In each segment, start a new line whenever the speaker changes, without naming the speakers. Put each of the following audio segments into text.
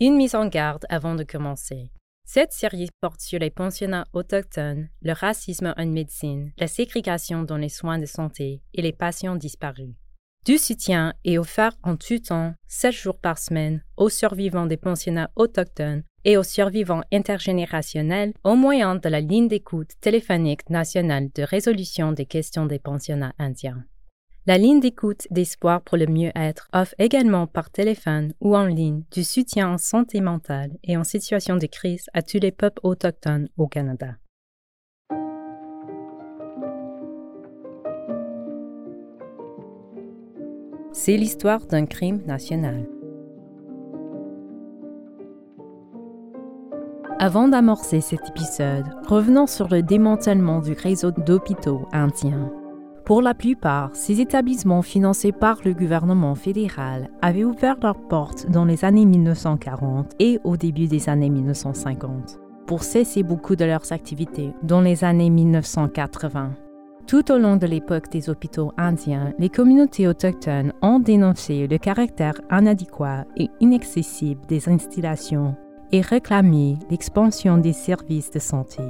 Une mise en garde avant de commencer. Cette série porte sur les pensionnats autochtones, le racisme en médecine, la ségrégation dans les soins de santé et les patients disparus. Du soutien est offert en tout temps, 7 jours par semaine, aux survivants des pensionnats autochtones et aux survivants intergénérationnels au moyen de la ligne d'écoute téléphonique nationale de résolution des questions des pensionnats indiens. La ligne d'écoute d'espoir pour le mieux-être offre également par téléphone ou en ligne du soutien en santé mentale et en situation de crise à tous les peuples autochtones au Canada. C'est l'histoire d'un crime national. Avant d'amorcer cet épisode, revenons sur le démantèlement du réseau d'hôpitaux indiens. Pour la plupart, ces établissements financés par le gouvernement fédéral avaient ouvert leurs portes dans les années 1940 et au début des années 1950 pour cesser beaucoup de leurs activités dans les années 1980. Tout au long de l'époque des hôpitaux indiens, les communautés autochtones ont dénoncé le caractère inadéquat et inaccessible des installations et réclamé l'expansion des services de santé.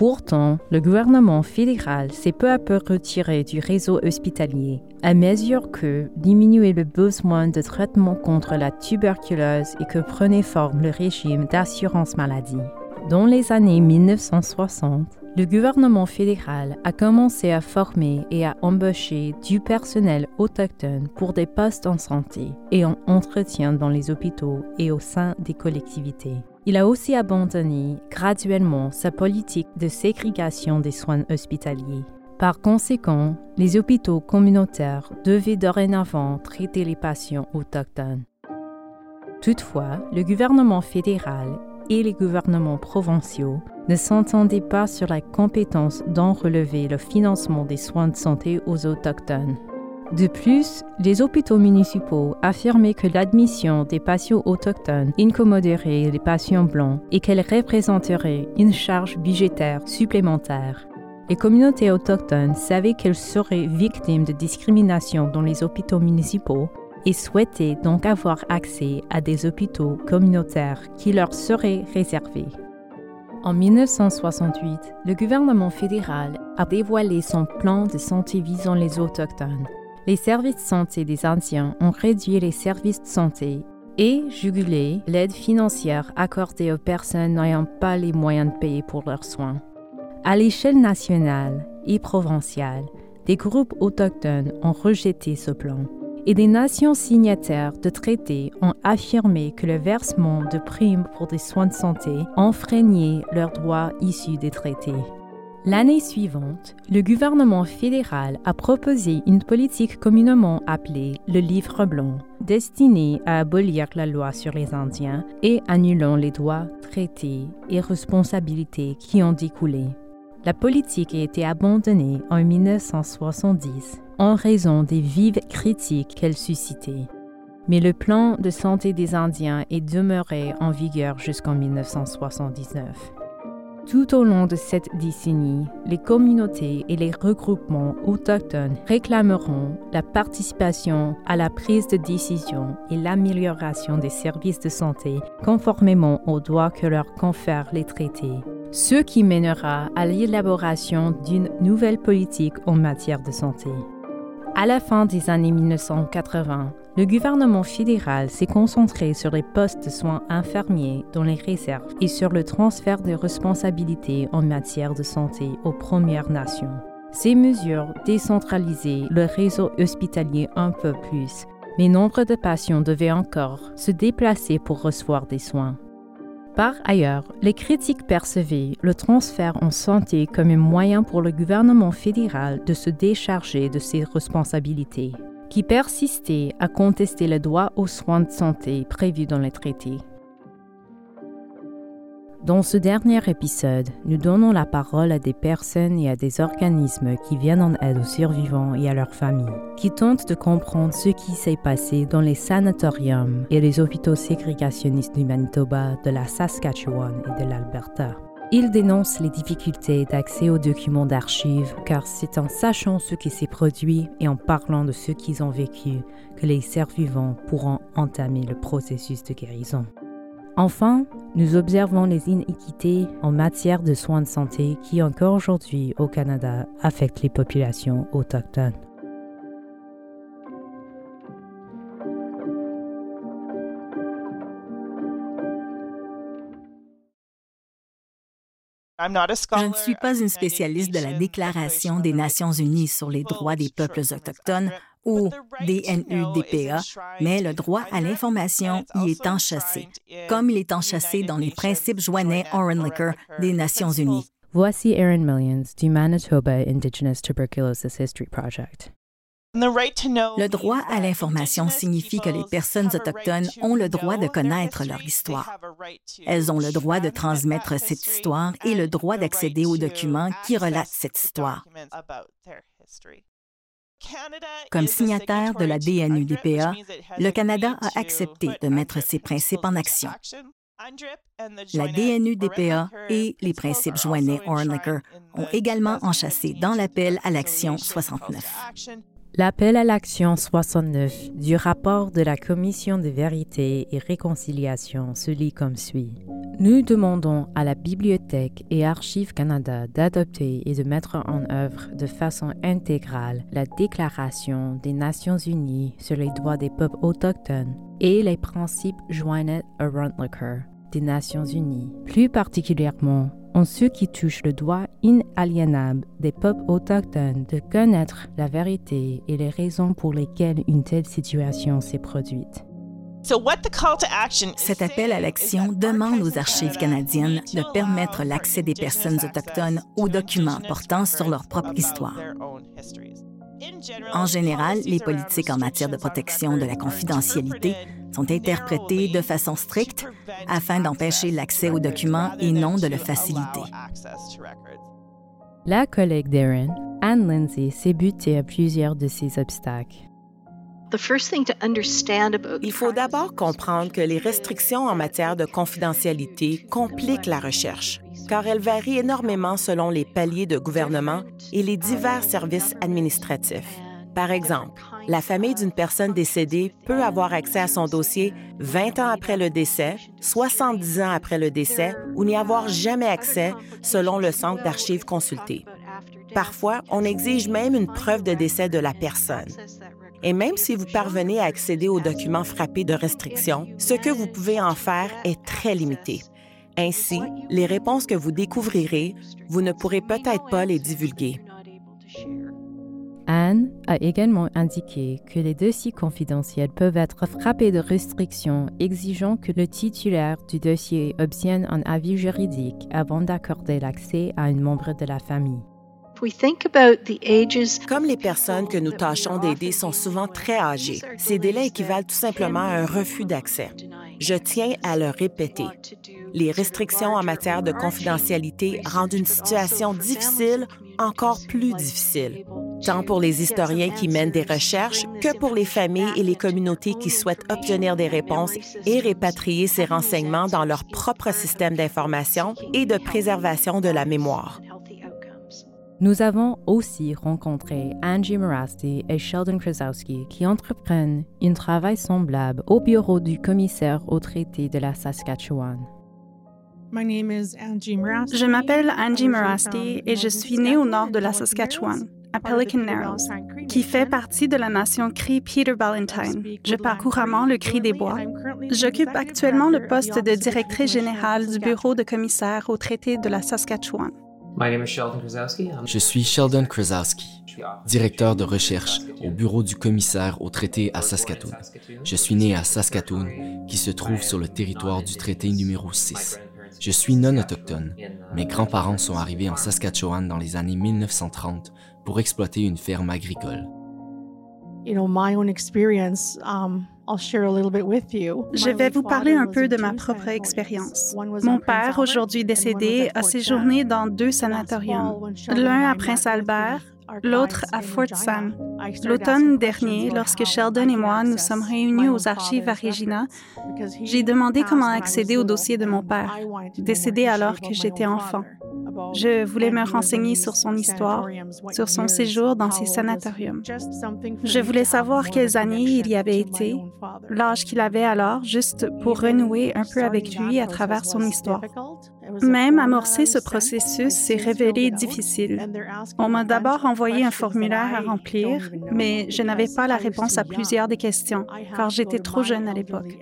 Pourtant, le gouvernement fédéral s'est peu à peu retiré du réseau hospitalier à mesure que diminuait le besoin de traitement contre la tuberculose et que prenait forme le régime d'assurance maladie. Dans les années 1960, le gouvernement fédéral a commencé à former et à embaucher du personnel autochtone pour des postes en santé et en entretien dans les hôpitaux et au sein des collectivités. Il a aussi abandonné graduellement sa politique de ségrégation des soins hospitaliers. Par conséquent, les hôpitaux communautaires devaient dorénavant traiter les patients autochtones. Toutefois, le gouvernement fédéral et les gouvernements provinciaux ne s'entendaient pas sur la compétence d'en relever le financement des soins de santé aux autochtones. De plus, les hôpitaux municipaux affirmaient que l'admission des patients autochtones incommoderait les patients blancs et qu'elle représenterait une charge budgétaire supplémentaire. Les communautés autochtones savaient qu'elles seraient victimes de discrimination dans les hôpitaux municipaux et souhaitaient donc avoir accès à des hôpitaux communautaires qui leur seraient réservés. En 1968, le gouvernement fédéral a dévoilé son plan de santé visant les Autochtones. Les services de santé des Indiens ont réduit les services de santé et jugulé l'aide financière accordée aux personnes n'ayant pas les moyens de payer pour leurs soins. À l'échelle nationale et provinciale, des groupes autochtones ont rejeté ce plan et des nations signataires de traités ont affirmé que le versement de primes pour des soins de santé enfreignait leurs droits issus des traités. L'année suivante, le gouvernement fédéral a proposé une politique communément appelée le Livre blanc, destinée à abolir la loi sur les Indiens et annulant les droits, traités et responsabilités qui ont découlé. La politique a été abandonnée en 1970 en raison des vives critiques qu'elle suscitait. Mais le plan de santé des Indiens est demeuré en vigueur jusqu'en 1979. Tout au long de cette décennie, les communautés et les regroupements autochtones réclameront la participation à la prise de décision et l'amélioration des services de santé conformément aux droits que leur confèrent les traités, ce qui mènera à l'élaboration d'une nouvelle politique en matière de santé. À la fin des années 1980, le gouvernement fédéral s'est concentré sur les postes de soins infirmiers dans les réserves et sur le transfert de responsabilités en matière de santé aux Premières Nations. Ces mesures décentralisaient le réseau hospitalier un peu plus, mais nombre de patients devaient encore se déplacer pour recevoir des soins. Par ailleurs, les critiques percevaient le transfert en santé comme un moyen pour le gouvernement fédéral de se décharger de ses responsabilités. Qui persistait à contester le droit aux soins de santé prévus dans les traités. Dans ce dernier épisode, nous donnons la parole à des personnes et à des organismes qui viennent en aide aux survivants et à leurs familles, qui tentent de comprendre ce qui s'est passé dans les sanatoriums et les hôpitaux ségrégationnistes du Manitoba, de la Saskatchewan et de l'Alberta. Ils dénoncent les difficultés d'accès aux documents d'archives, car c'est en sachant ce qui s'est produit et en parlant de ce qu'ils ont vécu que les survivants pourront entamer le processus de guérison. Enfin, nous observons les inéquités en matière de soins de santé qui encore aujourd'hui au Canada affectent les populations autochtones.
Je ne suis pas une spécialiste de la Déclaration des Nations unies sur les droits des peuples autochtones ou DNU-DPA, mais le droit à l'information y est enchâssé, comme il est enchâssé dans les principes joannais Liquor des Nations unies.
Voici Erin Millions du Manitoba Indigenous Tuberculosis History Project.
Le droit à l'information signifie que les personnes autochtones ont le droit de connaître leur histoire. Elles ont le droit de transmettre cette histoire et le droit d'accéder aux documents qui relatent cette histoire. Comme signataire de la DNUDPA, le Canada a accepté de mettre ces principes en action. La DNUDPA et les principes joignés Ornlicker ont également enchâssé dans l'appel à l'action 69.
L'appel à l'action 69 du rapport de la Commission de vérité et réconciliation se lit comme suit. Nous demandons à la Bibliothèque et Archives Canada d'adopter et de mettre en œuvre de façon intégrale la Déclaration des Nations Unies sur les droits des peuples autochtones et les principes joints à Runtlicker des Nations Unies, plus particulièrement en ce qui touche le droit inaliénable des peuples autochtones de connaître la vérité et les raisons pour lesquelles une telle situation s'est produite.
Cet appel à l'action demande aux archives canadiennes de permettre l'accès des personnes autochtones aux documents portant sur leur propre histoire. En général, les politiques en matière de protection de la confidentialité sont interprétées de façon stricte afin d'empêcher l'accès aux documents et non de le faciliter.
La collègue d'Erin, Anne Lindsay, s'est butée à plusieurs de ces obstacles.
Il faut d'abord comprendre que les restrictions en matière de confidentialité compliquent la recherche, car elles varient énormément selon les paliers de gouvernement et les divers services administratifs. Par exemple, la famille d'une personne décédée peut avoir accès à son dossier 20 ans après le décès, 70 ans après le décès ou n'y avoir jamais accès selon le centre d'archives consulté. Parfois, on exige même une preuve de décès de la personne. Et même si vous parvenez à accéder aux documents frappés de restrictions, ce que vous pouvez en faire est très limité. Ainsi, les réponses que vous découvrirez, vous ne pourrez peut-être pas les divulguer.
Anne a également indiqué que les dossiers confidentiels peuvent être frappés de restrictions exigeant que le titulaire du dossier obtienne un avis juridique avant d'accorder l'accès à un membre de la famille.
Comme les personnes que nous tâchons d'aider sont souvent très âgées, ces délais équivalent tout simplement à un refus d'accès. Je tiens à le répéter. Les restrictions en matière de confidentialité rendent une situation difficile encore plus difficile, tant pour les historiens qui mènent des recherches que pour les familles et les communautés qui souhaitent obtenir des réponses et répatrier ces renseignements dans leur propre système d'information et de préservation de la mémoire.
Nous avons aussi rencontré Angie Morasti et Sheldon Krasowski qui entreprennent un travail semblable au bureau du commissaire au traité de la Saskatchewan.
Je m'appelle Angie Morasti et je suis née au nord de la Saskatchewan, à Pelican Narrows, qui fait partie de la nation Cree Peter Ballantine. Je parcours couramment le Cri des Bois. J'occupe actuellement le poste de directrice générale du bureau de commissaire au traité de la Saskatchewan.
Je suis Sheldon Krasowski, directeur de recherche au bureau du commissaire au traité à Saskatoon. Je suis né à Saskatoon, qui se trouve sur le territoire du traité numéro 6. Je suis non autochtone. Mes grands-parents sont arrivés en Saskatchewan dans les années 1930 pour exploiter une ferme agricole.
Je vais vous parler un peu de ma propre expérience. Mon père, aujourd'hui décédé, a séjourné dans deux sanatoriums, l'un à Prince Albert, l'autre à Fort Sam. L'automne dernier, lorsque Sheldon et moi nous sommes réunis aux archives à Regina, j'ai demandé comment accéder au dossier de mon père, décédé alors que j'étais enfant. Je voulais me renseigner sur son histoire, sur son séjour dans ces sanatoriums. Je voulais savoir quelles années il y avait été, l'âge qu'il avait alors, juste pour renouer un peu avec lui à travers son histoire. Même amorcer ce processus s'est révélé difficile. On m'a d'abord envoyé un formulaire à remplir, mais je n'avais pas la réponse à plusieurs des questions, car j'étais trop jeune à l'époque.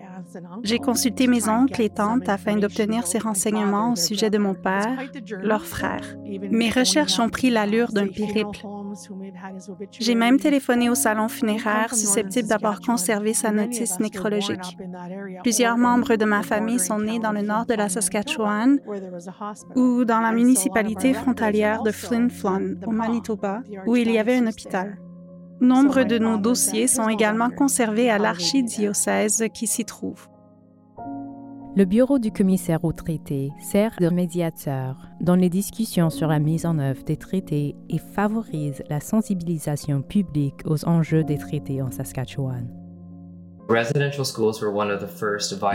J'ai consulté mes oncles et tantes afin d'obtenir ces renseignements au sujet de mon père, leur frère. Mes recherches ont pris l'allure d'un périple. J'ai même téléphoné au salon funéraire susceptible d'avoir conservé sa notice nécrologique. Plusieurs membres de ma famille sont nés dans le nord de la Saskatchewan ou dans la municipalité frontalière de Flin Flon, au Manitoba, où il y avait un hôpital. Nombre de nos dossiers sont également conservés à l'archidiocèse qui s'y trouve.
Le bureau du commissaire au traité sert de médiateur dans les discussions sur la mise en œuvre des traités et favorise la sensibilisation publique aux enjeux des traités en Saskatchewan.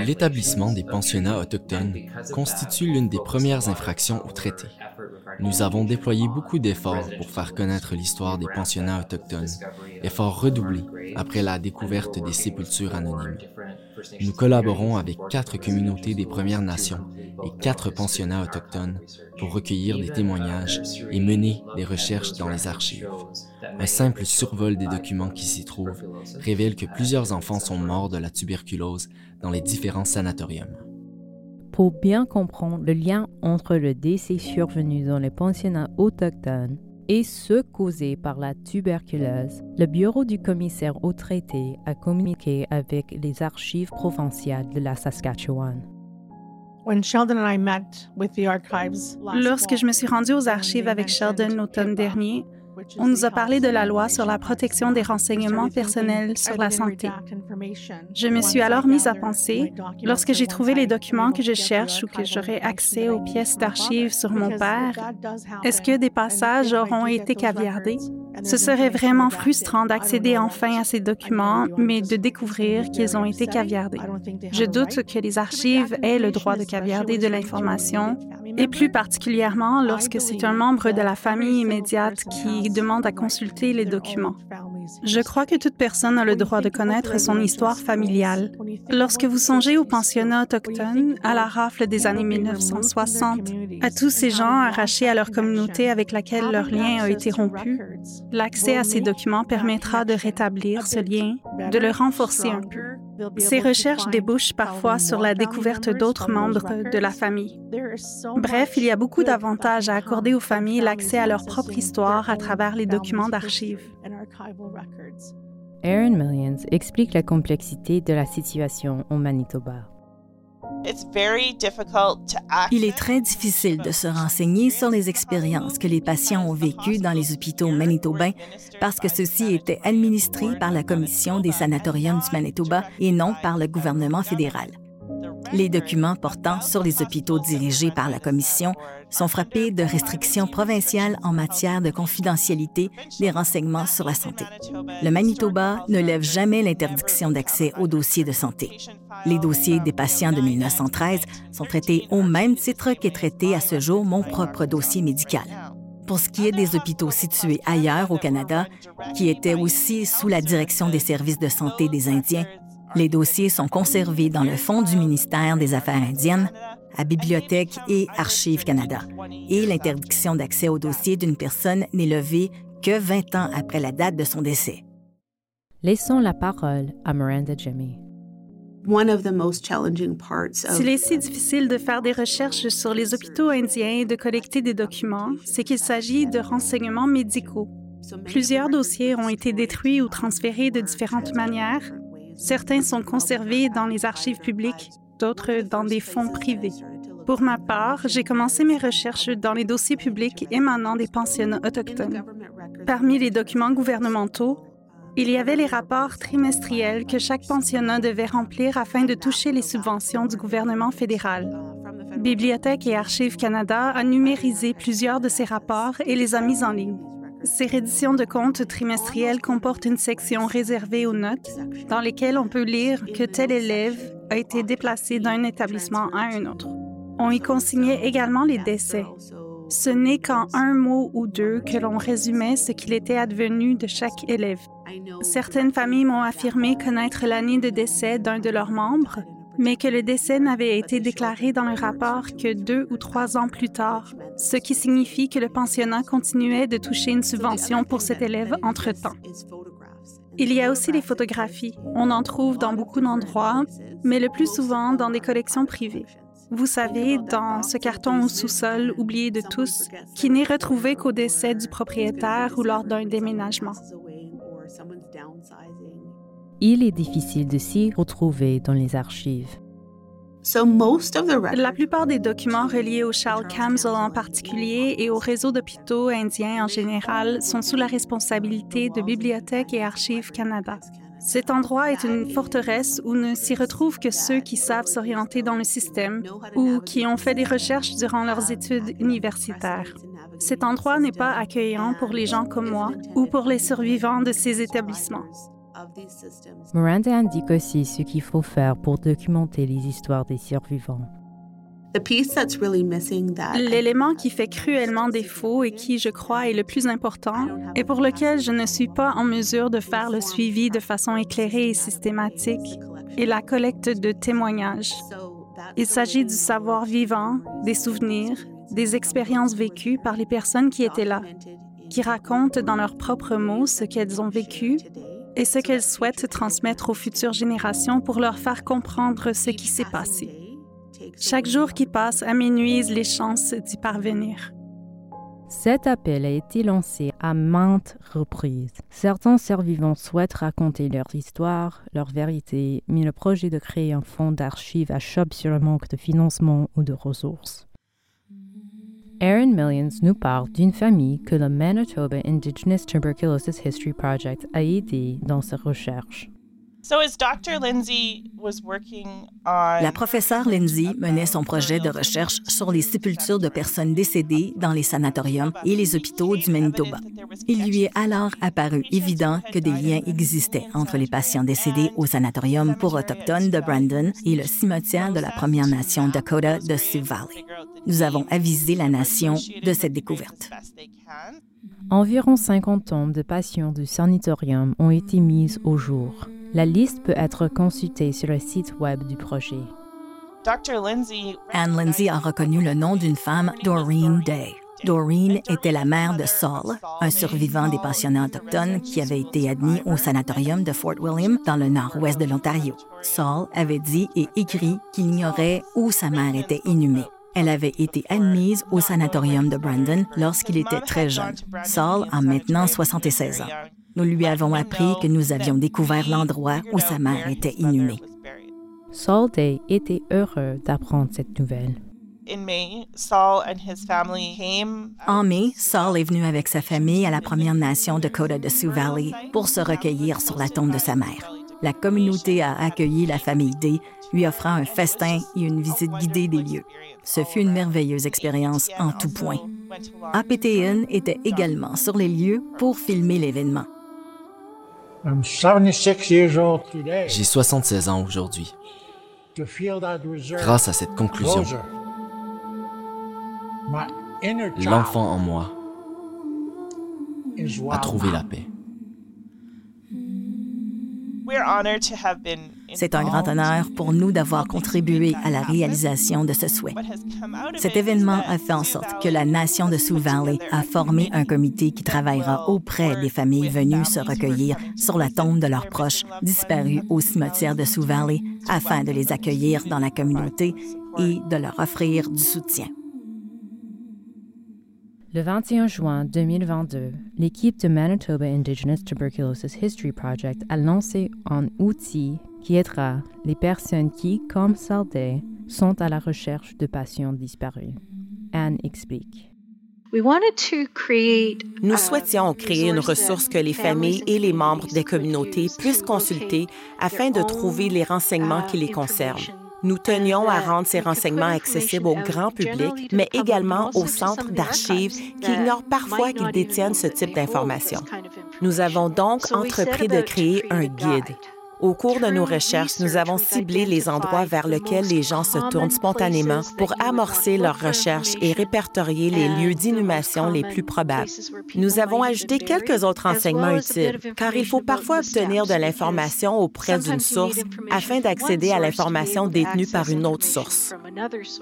L'établissement des pensionnats autochtones constitue l'une des premières infractions au traité. Nous avons déployé beaucoup d'efforts pour faire connaître l'histoire des pensionnats autochtones, efforts redoublés après la découverte des sépultures anonymes. Nous collaborons avec quatre communautés des Premières Nations et quatre pensionnats autochtones pour recueillir des témoignages et mener des recherches dans les archives. Un simple survol des documents qui s'y trouvent révèle que plusieurs enfants sont morts de la tuberculose dans les différents sanatoriums.
Pour bien comprendre le lien entre le décès survenu dans les pensionnats autochtones et ceux causés par la tuberculose, le bureau du commissaire au traité a communiqué avec les archives provinciales de la Saskatchewan.
Lorsque je me suis rendue aux archives avec Sheldon l'automne dernier, on nous a parlé de la loi sur la protection des renseignements personnels sur la santé. Je me suis alors mise à penser, lorsque j'ai trouvé les documents que je cherche ou que j'aurai accès aux pièces d'archives sur mon père, est-ce que des passages auront été caviardés? Ce serait vraiment frustrant d'accéder enfin à ces documents, mais de découvrir qu'ils ont été caviardés. Je doute que les archives aient le droit de caviarder de l'information, et plus particulièrement lorsque c'est un membre de la famille immédiate qui demande à consulter les documents. Je crois que toute personne a le droit de connaître son histoire familiale. Lorsque vous songez aux pensionnats autochtones, à la rafle des années 1960, à tous ces gens arrachés à leur communauté avec laquelle leur lien a été rompu, l'accès à ces documents permettra de rétablir ce lien, de le renforcer un peu. Ces recherches débouchent parfois sur la découverte d'autres membres de la famille. Bref, il y a beaucoup d'avantages à accorder aux familles l'accès à leur propre histoire à travers les documents d'archives.
Aaron Millions explique la complexité de la situation au Manitoba.
Il est très difficile de se renseigner sur les expériences que les patients ont vécues dans les hôpitaux manitobains parce que ceux-ci étaient administrés par la Commission des sanatoriums du Manitoba et non par le gouvernement fédéral. Les documents portant sur les hôpitaux dirigés par la Commission sont frappés de restrictions provinciales en matière de confidentialité des renseignements sur la santé. Le Manitoba ne lève jamais l'interdiction d'accès aux dossiers de santé. Les dossiers des patients de 1913 sont traités au même titre qu'est traité à ce jour mon propre dossier médical. Pour ce qui est des hôpitaux situés ailleurs au Canada, qui étaient aussi sous la direction des services de santé des Indiens, les dossiers sont conservés dans le fonds du ministère des Affaires indiennes, à Bibliothèque et Archives Canada, et l'interdiction d'accès aux dossiers d'une personne n'est levée que 20 ans après la date de son décès.
Laissons la parole à Miranda Jimmy.
S'il est si difficile de faire des recherches sur les hôpitaux indiens et de collecter des documents, c'est qu'il s'agit de renseignements médicaux. Plusieurs dossiers ont été détruits ou transférés de différentes manières, Certains sont conservés dans les archives publiques, d'autres dans des fonds privés. Pour ma part, j'ai commencé mes recherches dans les dossiers publics émanant des pensionnats autochtones. Parmi les documents gouvernementaux, Il y avait les rapports trimestriels que chaque pensionnat devait remplir afin de toucher les subventions du gouvernement fédéral. Bibliothèque et Archives Canada a numérisé plusieurs de ces rapports et les a mis en ligne. Ces redditions de comptes trimestriels comportent une section réservée aux notes dans lesquelles on peut lire que tel élève a été déplacé d'un établissement à un autre. On y consignait également les décès. Ce n'est qu'en un mot ou deux que l'on résumait ce qu'il était advenu de chaque élève. Certaines familles m'ont affirmé connaître l'année de décès d'un de leurs membres, mais que le décès n'avait été déclaré dans le rapport que deux ou trois ans plus tard, ce qui signifie que le pensionnat continuait de toucher une subvention pour cet élève entre-temps. Il y a aussi les photographies. On en trouve dans beaucoup d'endroits, mais le plus souvent dans des collections privées. Vous savez, dans ce carton au sous-sol oublié de tous, qui n'est retrouvé qu'au décès du propriétaire ou lors d'un déménagement.
Il est difficile de s'y retrouver dans les archives.
La plupart des documents reliés au Charles Camsell en particulier et au réseau d'hôpitaux indiens en général sont sous la responsabilité de Bibliothèque et Archives Canada. Cet endroit est une forteresse où ne s'y retrouvent que ceux qui savent s'orienter dans le système ou qui ont fait des recherches durant leurs études universitaires. Cet endroit n'est pas accueillant pour les gens comme moi ou pour les survivants de ces établissements.
Miranda indique aussi ce qu'il faut faire pour documenter les histoires des survivants.
L'élément qui fait cruellement défaut et qui, je crois, est le plus important et pour lequel je ne suis pas en mesure de faire le suivi de façon éclairée et systématique est la collecte de témoignages. Il s'agit du savoir vivant, des souvenirs, des expériences vécues par les personnes qui étaient là, qui racontent dans leurs propres mots ce qu'elles ont vécu et ce qu'elles souhaitent transmettre aux futures générations pour leur faire comprendre ce qui s'est passé. Chaque jour qui passe aménuise les chances d'y parvenir.
Cet appel a été lancé à maintes reprises. Certains survivants souhaitent raconter leur histoire, leur vérité, mais le projet de créer un fonds d'archives achoppe sur le manque de financement ou de ressources. Aaron Millions nous parle d'une famille que le Manitoba Indigenous Tuberculosis History Project a aidé dans ses recherches.
La professeure Lindsay menait son projet de recherche sur les sépultures de personnes décédées dans les sanatoriums et les hôpitaux du Manitoba. Il lui est alors apparu évident que des liens existaient entre les patients décédés au sanatorium pour autochtones de Brandon et le cimetière de la Première Nation Dakota de Sioux Valley. Nous avons avisé la nation de cette découverte.
Environ 50 tombes de patients du sanatorium ont été mises au jour. La liste peut être consultée sur le site web du projet.
Anne Lindsay a reconnu le nom d'une femme, Doreen Day. Doreen était la mère de Saul, un survivant des pensionnats autochtones qui avait été admis au sanatorium de Fort William dans le nord-ouest de l'Ontario. Saul avait dit et écrit qu'il ignorait où sa mère était inhumée. Elle avait été admise au sanatorium de Brandon lorsqu'il était très jeune. Saul a maintenant 76 ans. Nous lui avons appris que nous avions découvert l'endroit où sa mère était inhumée.
Saul Day était heureux d'apprendre cette nouvelle.
En mai, Saul est venu avec sa famille à la Première Nation Dakota de Sioux Valley pour se recueillir sur la tombe de sa mère. La communauté a accueilli la famille Day, lui offrant un festin et une visite guidée des lieux. Ce fut une merveilleuse expérience en tout point. APTN était également sur les lieux pour filmer l'événement.
J'ai 76 ans aujourd'hui. Grâce à cette conclusion, l'enfant en moi a trouvé la paix.
C'est un grand honneur pour nous d'avoir contribué à la réalisation de ce souhait. Cet événement a fait en sorte que la nation de Sioux Valley a formé un comité qui travaillera auprès des familles venues se recueillir sur la tombe de leurs proches disparus au cimetière de Sioux Valley afin de les accueillir dans la communauté et de leur offrir du soutien.
Le 21 juin 2022, l'équipe de Manitoba Indigenous Tuberculosis History Project a lancé un outil qui aidera les personnes qui, comme Salday, sont à la recherche de patients disparus. Anne explique.
Nous souhaitions créer une ressource que les familles et les membres des communautés puissent consulter afin de trouver les renseignements qui les concernent. Nous tenions à rendre ces renseignements accessibles au grand public, mais également aux centres d'archives qui ignorent parfois qu'ils détiennent ce type d'informations. Nous avons donc entrepris de créer un guide au cours de nos recherches, nous avons ciblé les endroits vers lesquels les gens se tournent spontanément pour amorcer leurs recherches et répertorier les lieux d'inhumation les plus probables. Nous avons ajouté quelques autres renseignements utiles, car il faut parfois obtenir de l'information auprès d'une source afin d'accéder à l'information détenue par une autre source.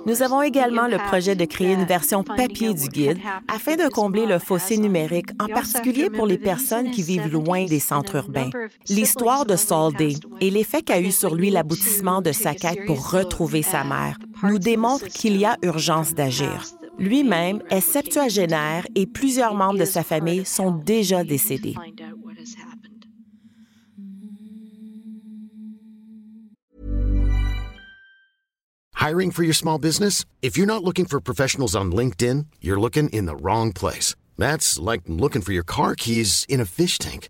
Nous avons également le projet de créer une version papier du guide afin de combler le fossé numérique, en particulier pour les personnes qui vivent loin des centres urbains. L'histoire de Saul Day et l'effet qu'a eu sur lui l'aboutissement de sa quête pour retrouver sa mère nous démontre qu'il y a urgence d'agir. Lui-même est septuagénaire et plusieurs membres de sa famille sont déjà décédés.
Hiring for your small business? If you're not looking for professionals on LinkedIn, you're looking in the wrong place. That's like looking for your car keys in a fish tank.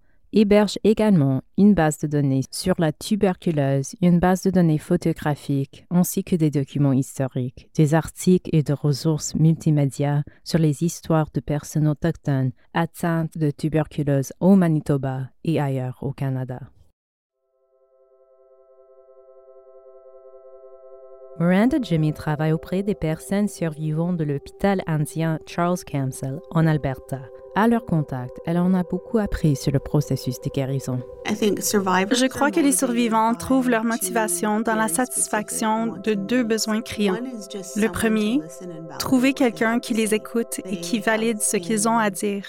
héberge également une base de données sur la tuberculose, une base de données photographique ainsi que des documents historiques, des articles et des ressources multimédia sur les histoires de personnes autochtones atteintes de tuberculose au Manitoba et ailleurs au Canada. Miranda Jimmy travaille auprès des personnes survivantes de l'hôpital indien Charles Camsell en Alberta à leur contact, elle en a beaucoup appris sur le processus de guérison.
Je crois que les survivants trouvent leur motivation dans la satisfaction de deux besoins criants. Le premier, trouver quelqu'un qui les écoute et qui valide ce qu'ils ont à dire.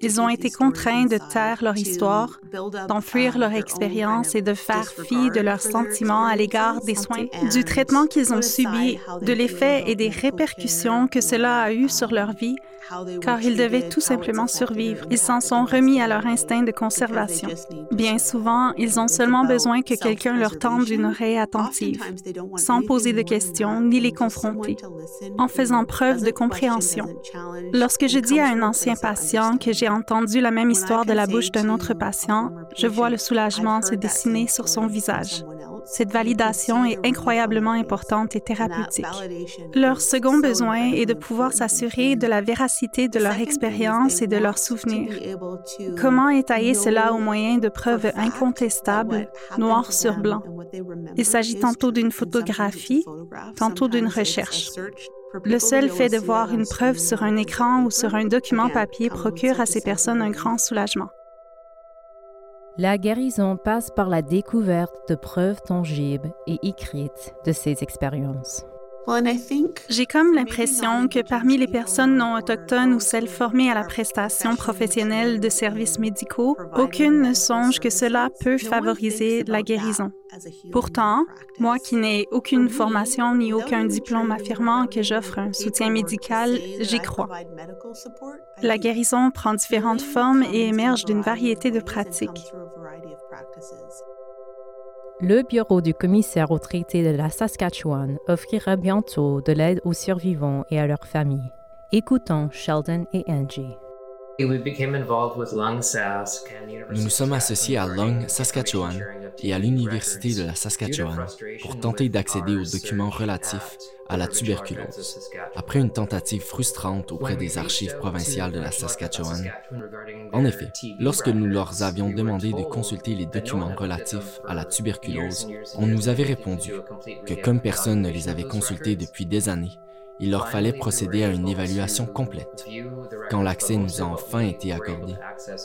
Ils ont été contraints de taire leur histoire, d'enfuir leur expérience et de faire fi de leurs sentiments à l'égard des soins, du traitement qu'ils ont subi, de l'effet et des répercussions que cela a eu sur leur vie, car ils devaient tout simplement survivre. Ils s'en sont remis à leur instinct de conservation. Bien souvent, ils ont seulement besoin que quelqu'un leur tende une oreille attentive, sans poser de questions ni les confronter, en faisant preuve de compréhension. Lorsque je dis à un ancien patient que j'ai entendu la même histoire de la bouche d'un autre patient, je vois le soulagement se dessiner sur son visage. Cette validation est incroyablement importante et thérapeutique. Leur second besoin est de pouvoir s'assurer de la véracité de leur expérience et de leurs souvenirs. Comment étayer cela au moyen de preuves incontestables, noir sur blanc? Il s'agit tantôt d'une photographie, tantôt d'une recherche. Le seul fait de voir une preuve sur un écran ou sur un document papier procure à ces personnes un grand soulagement.
La guérison passe par la découverte de preuves tangibles et écrites de ces expériences.
J'ai comme l'impression que parmi les personnes non autochtones ou celles formées à la prestation professionnelle de services médicaux, aucune ne songe que cela peut favoriser la guérison. Pourtant, moi qui n'ai aucune formation ni aucun diplôme affirmant que j'offre un soutien médical, j'y crois. La guérison prend différentes formes et émerge d'une variété de pratiques.
Le bureau du commissaire au traité de la Saskatchewan offrira bientôt de l'aide aux survivants et à leurs familles. Écoutons Sheldon et Angie.
Nous nous sommes associés à Lung, Saskatchewan et à l'Université de la Saskatchewan pour tenter d'accéder aux documents relatifs à la tuberculose. Après une tentative frustrante auprès des archives provinciales de la Saskatchewan, en effet, lorsque nous leur avions demandé de consulter les documents relatifs à la tuberculose, on nous avait répondu que comme personne ne les avait consultés depuis des années, il leur fallait procéder à une évaluation complète. Quand l'accès nous a enfin été accordé,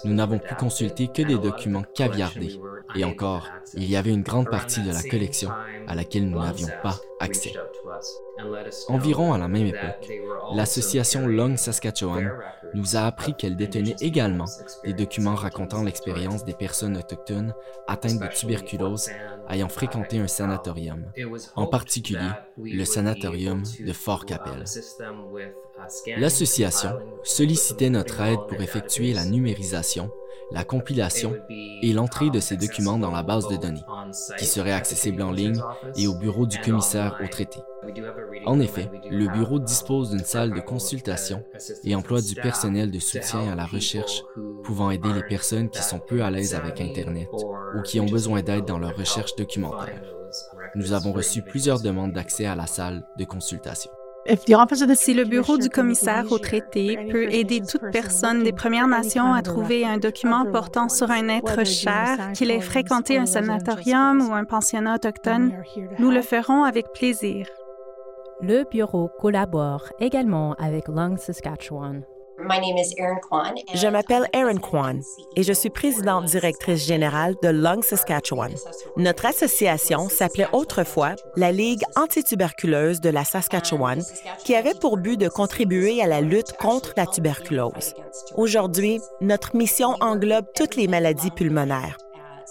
nous n'avons pu consulter que des documents caviardés, et encore, il y avait une grande partie de la collection à laquelle nous n'avions pas accès. Environ à la même époque, l'association Long Saskatchewan nous a appris qu'elle détenait également des documents racontant l'expérience des personnes autochtones atteintes de tuberculose ayant fréquenté un sanatorium, en particulier le sanatorium de Fort Capel. L'association sollicitait notre aide pour effectuer la numérisation, la compilation et l'entrée de ces documents dans la base de données, qui serait accessible en ligne et au bureau du commissaire au traité. En effet, le bureau dispose d'une salle de consultation et emploie du personnel de soutien à la recherche pouvant aider les personnes qui sont peu à l'aise avec Internet ou qui ont besoin d'aide dans leur recherche documentaire. Nous avons reçu plusieurs demandes d'accès à la salle de consultation.
Si le bureau du commissaire au traité peut aider toute personne des Premières Nations à trouver un document portant sur un être cher, qu'il ait fréquenté un sanatorium ou un pensionnat autochtone, nous le ferons avec plaisir.
Le bureau collabore également avec Lung Saskatchewan.
Je m'appelle Erin Kwan et je suis présidente directrice générale de Lung Saskatchewan. Notre association s'appelait autrefois la Ligue antituberculeuse de la Saskatchewan, qui avait pour but de contribuer à la lutte contre la tuberculose. Aujourd'hui, notre mission englobe toutes les maladies pulmonaires.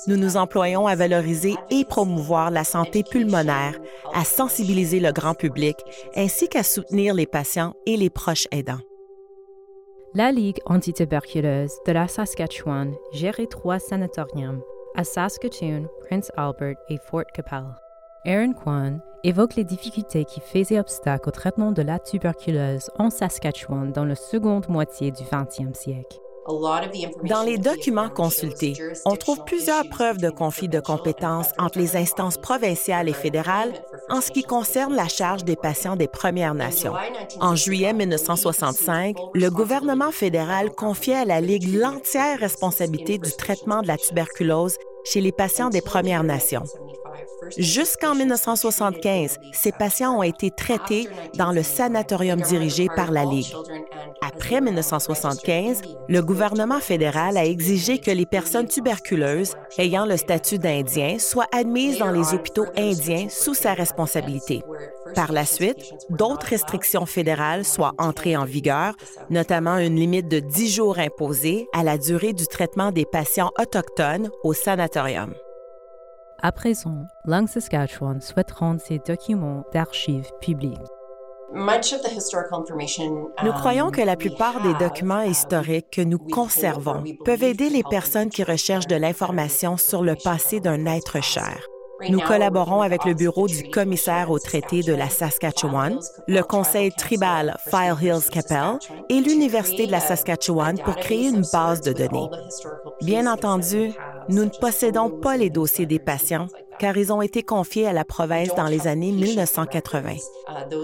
Nous nous employons à valoriser et promouvoir la santé pulmonaire, à sensibiliser le grand public, ainsi qu'à soutenir les patients et les proches aidants.
La Ligue antituberculeuse de la Saskatchewan gérait trois sanatoriums à Saskatoon, Prince Albert et Fort Capel. Aaron Kwan évoque les difficultés qui faisaient obstacle au traitement de la tuberculose en Saskatchewan dans la seconde moitié du 20e siècle.
Dans les documents consultés, on trouve plusieurs preuves de conflit de compétences entre les instances provinciales et fédérales en ce qui concerne la charge des patients des Premières Nations. En juillet 1965, le gouvernement fédéral confiait à la Ligue l'entière responsabilité du traitement de la tuberculose chez les patients des Premières Nations. Jusqu'en 1975, ces patients ont été traités dans le sanatorium dirigé par la Ligue. Après 1975, le gouvernement fédéral a exigé que les personnes tuberculeuses ayant le statut d'Indien soient admises dans les hôpitaux indiens sous sa responsabilité. Par la suite, d'autres restrictions fédérales soient entrées en vigueur, notamment une limite de 10 jours imposée à la durée du traitement des patients autochtones au sanatorium.
À présent, Lung Saskatchewan souhaite rendre ces documents d'archives publics.
Nous croyons que la plupart des documents historiques que nous conservons peuvent aider les personnes qui recherchent de l'information sur le passé d'un être cher. Nous collaborons avec le bureau du commissaire au traité de la Saskatchewan, le conseil tribal File Hills Capel et l'Université de la Saskatchewan pour créer une base de données. Bien entendu, nous ne possédons pas les dossiers des patients car ils ont été confiés à la province dans les années 1980.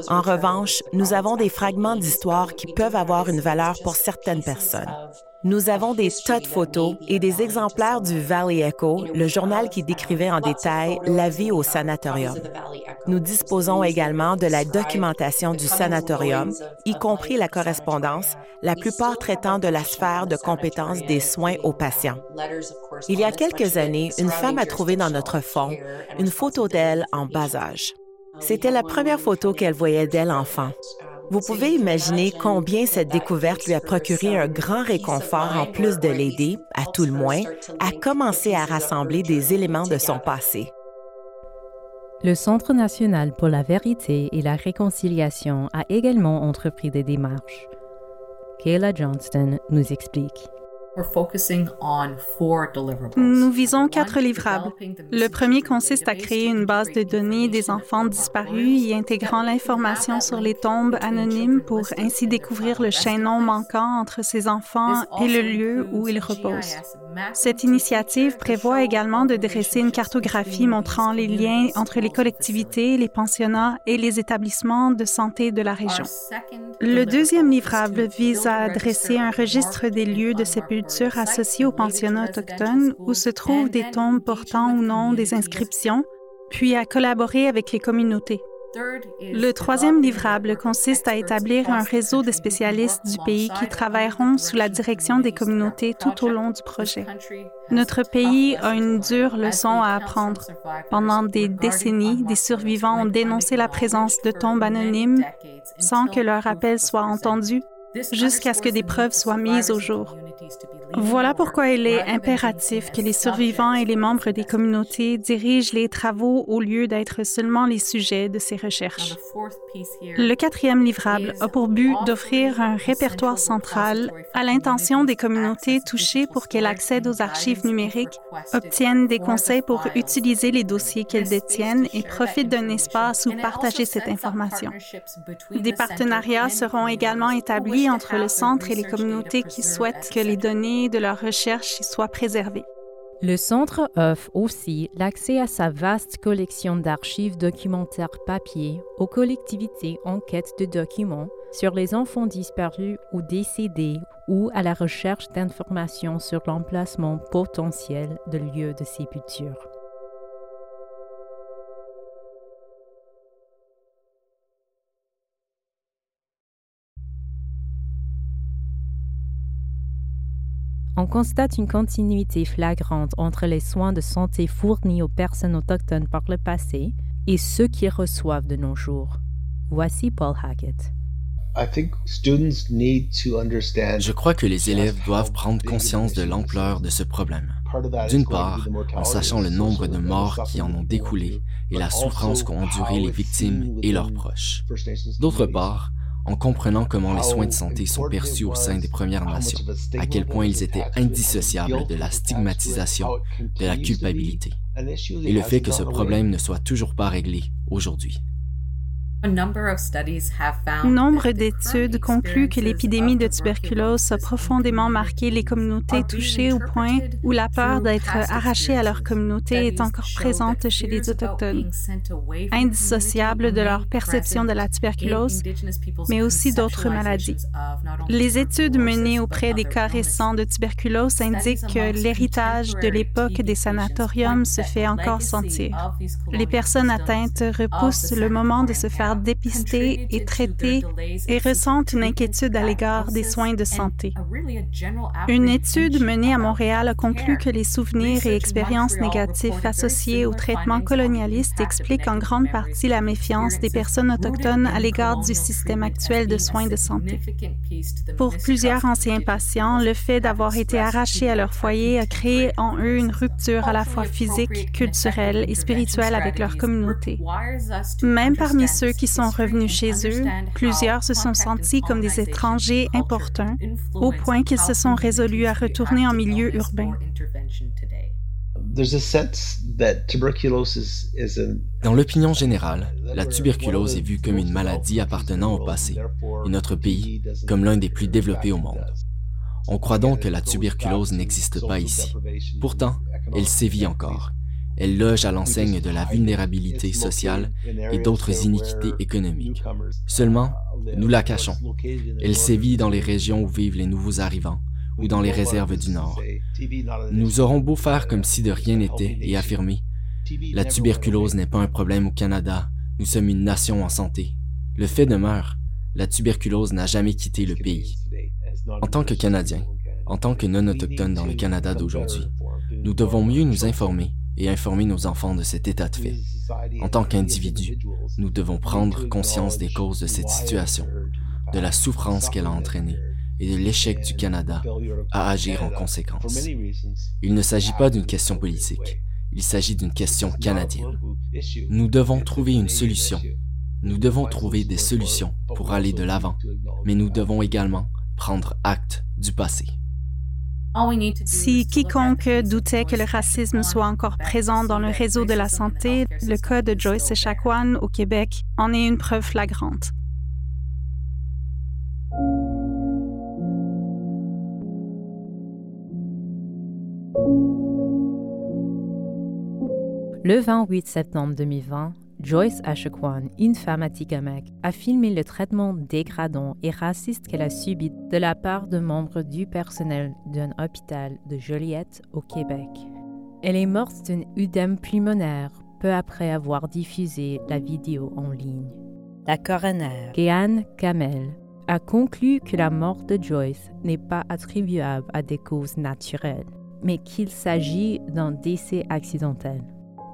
En revanche, nous avons des fragments d'histoire qui peuvent avoir une valeur pour certaines personnes. Nous avons des tas de photos et des exemplaires du Valley Echo, le journal qui décrivait en détail la vie au sanatorium. Nous disposons également de la documentation du sanatorium, y compris la correspondance, la plupart traitant de la sphère de compétences des soins aux patients. Il y a quelques années, une femme a trouvé dans notre fonds une photo d'elle en bas âge. C'était la première photo qu'elle voyait d'elle enfant. Vous pouvez imaginer combien cette découverte lui a procuré un grand réconfort en plus de l'aider, à tout le moins, à commencer à rassembler des éléments de son passé.
Le Centre national pour la vérité et la réconciliation a également entrepris des démarches. Kayla Johnston nous explique.
Nous visons quatre livrables. Le premier consiste à créer une base de données des enfants disparus y intégrant l'information sur les tombes anonymes pour ainsi découvrir le chaînon manquant entre ces enfants et le lieu où ils reposent. Cette initiative prévoit également de dresser une cartographie montrant les liens entre les collectivités, les pensionnats et les établissements de santé de la région. Le deuxième livrable vise à dresser un registre des lieux de sépulture associés aux pensionnats autochtones où se trouvent des tombes portant ou non des inscriptions, puis à collaborer avec les communautés. Le troisième livrable consiste à établir un réseau de spécialistes du pays qui travailleront sous la direction des communautés tout au long du projet. Notre pays a une dure leçon à apprendre. Pendant des décennies, des survivants ont dénoncé la présence de tombes anonymes sans que leur appel soit entendu jusqu'à ce que des preuves soient mises au jour. Voilà pourquoi il est impératif que les survivants et les membres des communautés dirigent les travaux au lieu d'être seulement les sujets de ces recherches. Le quatrième livrable a pour but d'offrir un répertoire central à l'intention des communautés touchées pour qu'elles accèdent aux archives numériques, obtiennent des conseils pour utiliser les dossiers qu'elles détiennent et profitent d'un espace où partager cette information. Des partenariats seront également établis entre le centre et les communautés qui souhaitent que les données de leur recherche soit préservée.
Le Centre offre aussi l'accès à sa vaste collection d'archives documentaires papier aux collectivités en quête de documents sur les enfants disparus ou décédés ou à la recherche d'informations sur l'emplacement potentiel de lieux de sépulture. On constate une continuité flagrante entre les soins de santé fournis aux personnes autochtones par le passé et ceux qu'ils reçoivent de nos jours. Voici Paul Hackett.
Je crois que les élèves doivent prendre conscience de l'ampleur de ce problème. D'une part, en sachant le nombre de morts qui en ont découlé et la souffrance qu'ont enduré les victimes et leurs proches. D'autre part, en comprenant comment les soins de santé sont perçus au sein des Premières Nations, à quel point ils étaient indissociables de la stigmatisation, de la culpabilité, et le fait que ce problème ne soit toujours pas réglé aujourd'hui.
Nombre d'études concluent que l'épidémie de tuberculose a profondément marqué les communautés touchées au point où la peur d'être arrachée à leur communauté est encore présente chez les Autochtones, indissociable de leur perception de la tuberculose, mais aussi d'autres maladies. Les études menées auprès des cas récents de tuberculose indiquent que l'héritage de l'époque des sanatoriums se fait encore sentir. Les personnes atteintes repoussent le moment de se faire dépister et traiter et ressentent une inquiétude à l'égard des soins de santé. Une étude menée à Montréal a conclu que les souvenirs et expériences négatifs associés au traitement colonialiste expliquent en grande partie la méfiance des personnes autochtones à l'égard du système actuel de soins de santé. Pour plusieurs anciens patients, le fait d'avoir été arrachés à leur foyer a créé en eux une rupture à la fois physique, culturelle et spirituelle avec leur communauté. Même parmi ceux qui sont revenus chez eux, plusieurs se sont sentis comme des étrangers importuns, au point qu'ils se sont résolus à retourner en milieu urbain.
Dans l'opinion générale, la tuberculose est vue comme une maladie appartenant au passé, et notre pays comme l'un des plus développés au monde. On croit donc que la tuberculose n'existe pas ici. Pourtant, elle sévit encore, elle loge à l'enseigne de la vulnérabilité sociale et d'autres iniquités économiques. Seulement, nous la cachons. Elle sévit dans les régions où vivent les nouveaux arrivants ou dans les réserves du Nord. Nous aurons beau faire comme si de rien n'était et affirmer la tuberculose n'est pas un problème au Canada, nous sommes une nation en santé. Le fait demeure, la tuberculose n'a jamais quitté le pays. En tant que Canadiens, en tant que non-autochtones dans le Canada d'aujourd'hui, nous devons mieux nous informer et informer nos enfants de cet état de fait. En tant qu'individus, nous devons prendre conscience des causes de cette situation, de la souffrance qu'elle a entraînée et de l'échec du Canada à agir en conséquence. Il ne s'agit pas d'une question politique, il s'agit d'une question canadienne. Nous devons trouver une solution. Nous devons trouver des solutions pour aller de l'avant, mais nous devons également prendre acte du passé.
Si quiconque doutait que le racisme soit encore présent dans le réseau de la santé, le cas de Joyce Echaquan au Québec en est une preuve flagrante.
Le 28 septembre 2020, Joyce Ashequan, une femme atikamekw, a filmé le traitement dégradant et raciste qu'elle a subi de la part de membres du personnel d'un hôpital de Joliette au Québec. Elle est morte d'un œdème pulmonaire peu après avoir diffusé la vidéo en ligne. La coroner, Keane Kamel, a conclu que la mort de Joyce n'est pas attribuable à des causes naturelles, mais qu'il s'agit d'un décès accidentel,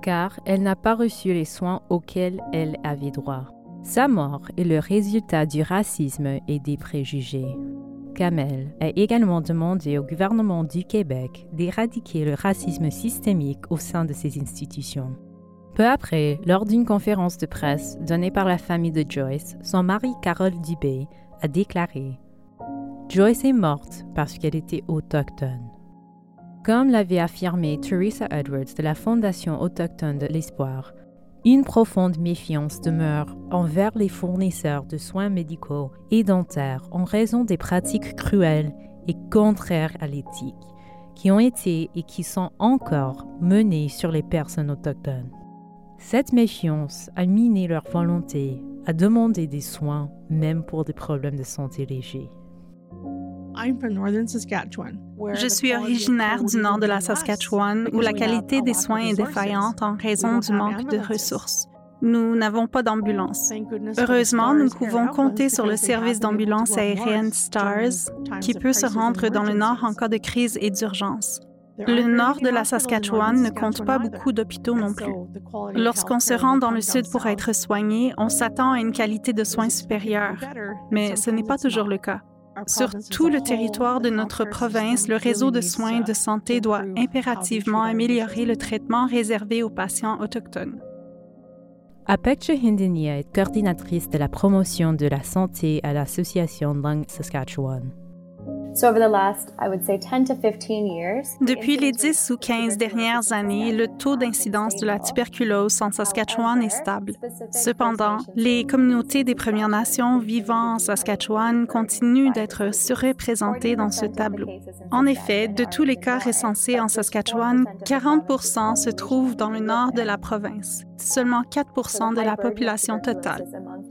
car elle n'a pas reçu les soins auxquels elle avait droit. Sa mort est le résultat du racisme et des préjugés. Kamel a également demandé au gouvernement du Québec d'éradiquer le racisme systémique au sein de ses institutions. Peu après, lors d'une conférence de presse donnée par la famille de Joyce, son mari Carole Dubé a déclaré Joyce est morte parce qu'elle était autochtone. Comme l'avait affirmé Teresa Edwards de la Fondation autochtone de l'Espoir, une profonde méfiance demeure envers les fournisseurs de soins médicaux et dentaires en raison des pratiques cruelles et contraires à l'éthique qui ont été et qui sont encore menées sur les personnes autochtones. Cette méfiance a miné leur volonté à demander des soins même pour des problèmes de santé légers.
Je suis originaire du nord de la Saskatchewan où la qualité des soins est défaillante en raison du manque de ressources. Nous n'avons pas d'ambulance. Heureusement, nous pouvons compter sur le service d'ambulance aérienne STARS qui peut se rendre dans le nord en cas de crise et d'urgence. Le nord de la Saskatchewan ne compte pas beaucoup d'hôpitaux non plus. Lorsqu'on se rend dans le sud pour être soigné, on s'attend à une qualité de soins supérieure, mais ce n'est pas toujours le cas. Sur tout le territoire de notre province, le réseau de soins de santé doit impérativement améliorer le traitement réservé aux patients autochtones.
Apekche Hindinia est coordinatrice de la promotion de la santé à l'Association Lung Saskatchewan.
Depuis les 10 ou 15 dernières années, le taux d'incidence de la tuberculose en Saskatchewan est stable. Cependant, les communautés des Premières Nations vivant en Saskatchewan continuent d'être surreprésentées dans ce tableau. En effet, de tous les cas recensés en Saskatchewan, 40% se trouvent dans le nord de la province, seulement 4% de la population totale.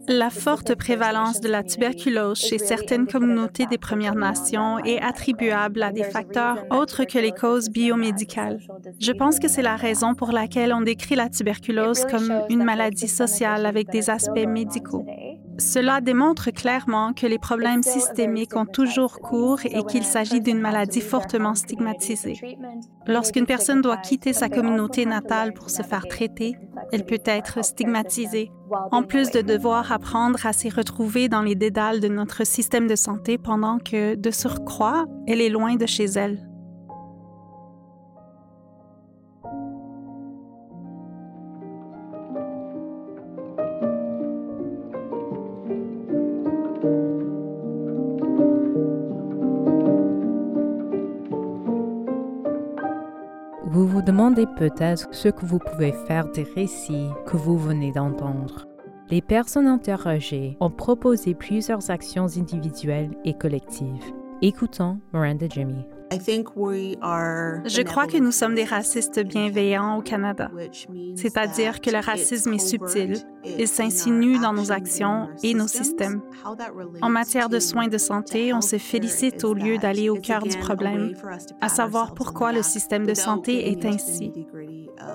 La forte prévalence de la tuberculose chez certaines communautés des Premières Nations est attribuable à des facteurs autres que les causes biomédicales. Je pense que c'est la raison pour laquelle on décrit la tuberculose comme une maladie sociale avec des aspects médicaux. Cela démontre clairement que les problèmes systémiques ont toujours cours et qu'il s'agit d'une maladie fortement stigmatisée. Lorsqu'une personne doit quitter sa communauté natale pour se faire traiter, elle peut être stigmatisée, en plus de devoir apprendre à s'y retrouver dans les dédales de notre système de santé pendant que, de surcroît, elle est loin de chez elle.
Demandez peut-être ce que vous pouvez faire des récits que vous venez d'entendre. Les personnes interrogées ont proposé plusieurs actions individuelles et collectives. Écoutons Miranda Jimmy.
Je crois que nous sommes des racistes bienveillants au Canada, c'est-à-dire que le racisme est subtil, il s'insinue dans nos actions et nos systèmes. En matière de soins de santé, on se félicite au lieu d'aller au cœur du problème, à savoir pourquoi le système de santé est ainsi.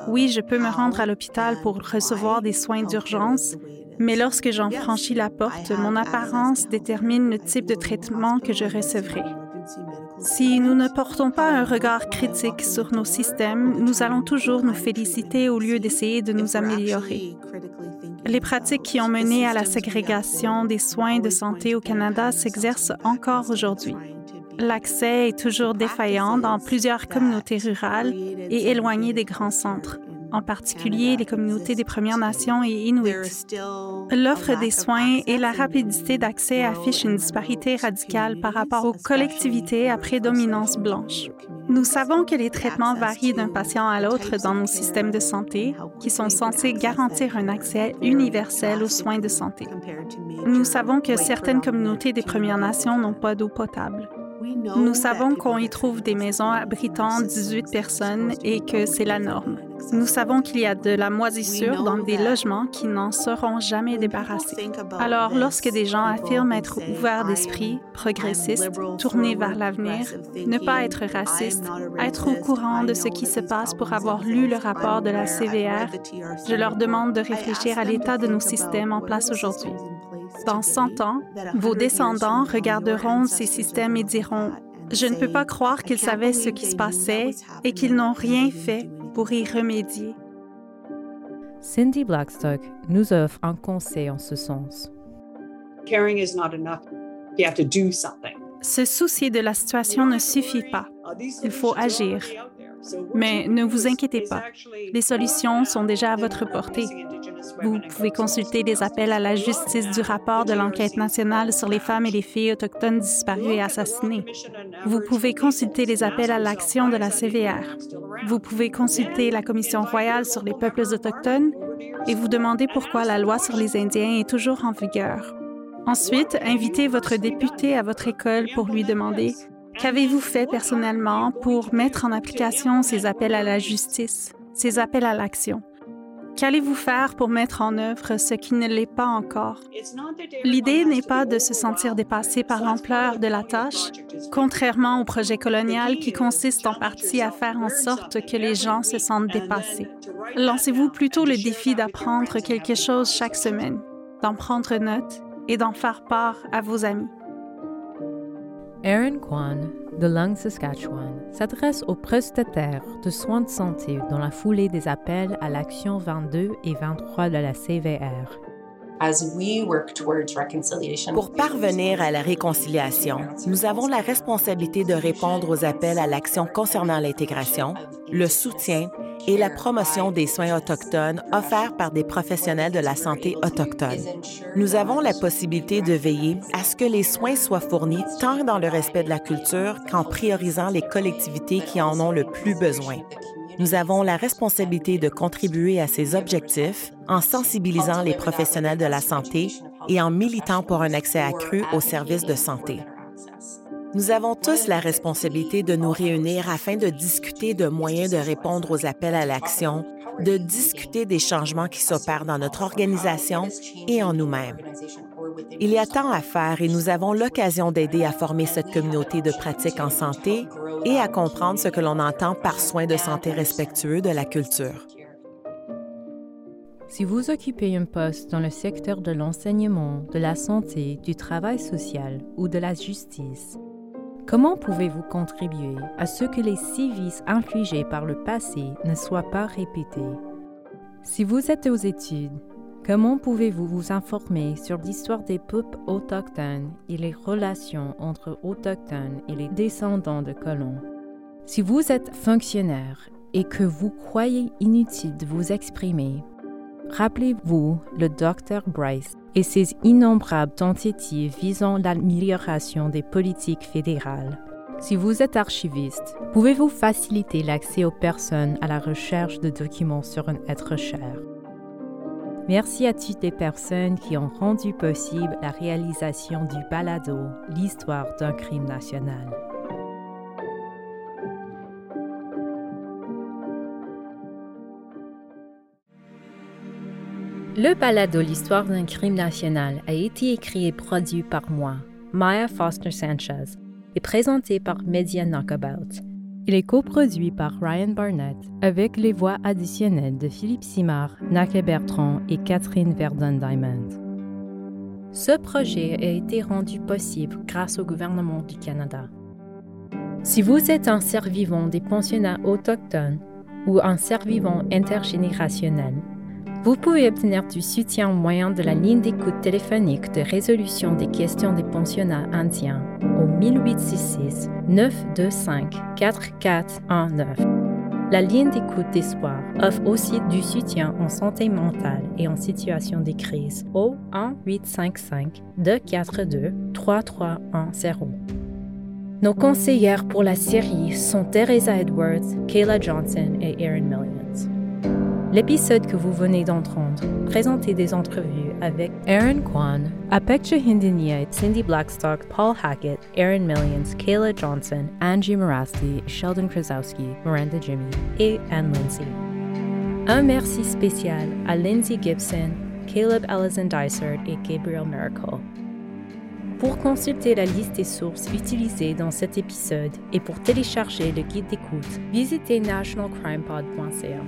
Oui, je peux me rendre à l'hôpital pour recevoir des soins d'urgence, mais lorsque j'en franchis la porte, mon apparence détermine le type de traitement que je recevrai. Si nous ne portons pas un regard critique sur nos systèmes, nous allons toujours nous féliciter au lieu d'essayer de nous améliorer. Les pratiques qui ont mené à la ségrégation des soins de santé au Canada s'exercent encore aujourd'hui. L'accès est toujours défaillant dans plusieurs communautés rurales et éloignées des grands centres en particulier les communautés des Premières Nations et Inuits. L'offre des soins et la rapidité d'accès affichent une disparité radicale par rapport aux collectivités à prédominance blanche. Nous savons que les traitements varient d'un patient à l'autre dans nos systèmes de santé, qui sont censés garantir un accès universel aux soins de santé. Nous savons que certaines communautés des Premières Nations n'ont pas d'eau potable. Nous savons qu'on y trouve des maisons abritant 18 personnes et que c'est la norme. Nous savons qu'il y a de la moisissure dans des logements qui n'en seront jamais débarrassés. Alors, lorsque des gens affirment être ouverts d'esprit, progressistes, tournés vers l'avenir, ne pas être racistes, être au courant de ce qui se passe pour avoir lu le rapport de la CVR, je leur demande de réfléchir à l'état de nos systèmes en place aujourd'hui. Dans 100 ans, vos descendants regarderont ces systèmes et diront je ne peux pas croire qu'ils savaient ce qui se passait et qu'ils n'ont rien fait pour y remédier.
Cindy Blackstock nous offre un conseil en ce sens.
Se soucier de la situation ne suffit pas. Il faut agir. Mais ne vous inquiétez pas, les solutions sont déjà à votre portée. Vous pouvez consulter les appels à la justice du rapport de l'enquête nationale sur les femmes et les filles autochtones disparues et assassinées. Vous pouvez consulter les appels à l'action de la CVR. Vous pouvez consulter la Commission royale sur les peuples autochtones et vous demander pourquoi la loi sur les Indiens est toujours en vigueur. Ensuite, invitez votre député à votre école pour lui demander Qu'avez-vous fait personnellement pour mettre en application ces appels à la justice, ces appels à l'action? Qu'allez-vous faire pour mettre en œuvre ce qui ne l'est pas encore? L'idée n'est pas de se sentir dépassé par l'ampleur de la tâche, contrairement au projet colonial qui consiste en partie à faire en sorte que les gens se sentent dépassés. Lancez-vous plutôt le défi d'apprendre quelque chose chaque semaine, d'en prendre note et d'en faire part à vos amis.
Aaron Kwan, de Lung, Saskatchewan, s'adresse aux prestataires de soins de santé dans la foulée des appels à l'action 22 et 23 de la CVR.
Pour parvenir à la réconciliation, nous avons la responsabilité de répondre aux appels à l'action concernant l'intégration, le soutien et la promotion des soins autochtones offerts par des professionnels de la santé autochtones. Nous avons la possibilité de veiller à ce que les soins soient fournis tant dans le respect de la culture qu'en priorisant les collectivités qui en ont le plus besoin. Nous avons la responsabilité de contribuer à ces objectifs en sensibilisant les professionnels de la santé et en militant pour un accès accru aux services de santé. Nous avons tous la responsabilité de nous réunir afin de discuter de moyens de répondre aux appels à l'action, de discuter des changements qui s'opèrent dans notre organisation et en nous-mêmes. Il y a tant à faire et nous avons l'occasion d'aider à former cette communauté de pratiques en santé et à comprendre ce que l'on entend par soins de santé respectueux de la culture.
Si vous occupez un poste dans le secteur de l'enseignement, de la santé, du travail social ou de la justice, Comment pouvez-vous contribuer à ce que les sévices infligés par le passé ne soient pas répétés? Si vous êtes aux études, comment pouvez-vous vous informer sur l'histoire des peuples autochtones et les relations entre autochtones et les descendants de colons? Si vous êtes fonctionnaire et que vous croyez inutile de vous exprimer, rappelez-vous le Dr. Bryce et ses innombrables tentatives visant l'amélioration des politiques fédérales. Si vous êtes archiviste, pouvez-vous faciliter l'accès aux personnes à la recherche de documents sur un être cher? Merci à toutes les personnes qui ont rendu possible la réalisation du balado L'histoire d'un crime national. Le balado L'histoire d'un crime national a été écrit et produit par moi, Maya Foster Sanchez, et présenté par Media Knockabout. Il est coproduit par Ryan Barnett avec les voix additionnelles de Philippe Simard, Nake Bertrand et Catherine Verdun-Diamond. Ce projet a été rendu possible grâce au gouvernement du Canada. Si vous êtes un survivant des pensionnats autochtones ou un survivant intergénérationnel, vous pouvez obtenir du soutien au moyen de la ligne d'écoute téléphonique de résolution des questions des pensionnats indiens au 1866 925 4419. La ligne d'écoute d'espoir offre aussi du soutien en santé mentale et en situation de crise au 1855 242 3310. Nos conseillères pour la série sont Teresa Edwards, Kayla Johnson et Erin Millions. L'épisode que vous venez d'entendre présentait des entrevues avec Aaron Kwan, Apekcha Hindinia, Cindy Blackstock, Paul Hackett, Aaron Millions, Kayla Johnson, Angie Morasti, Sheldon Krasowski, Miranda Jimmy et Anne Lindsay. Un merci spécial à Lindsay Gibson, Caleb Ellison Dysart et Gabriel Miracle. Pour consulter la liste des sources utilisées dans cet épisode et pour télécharger le guide d'écoute, visitez nationalcrimepod.ca.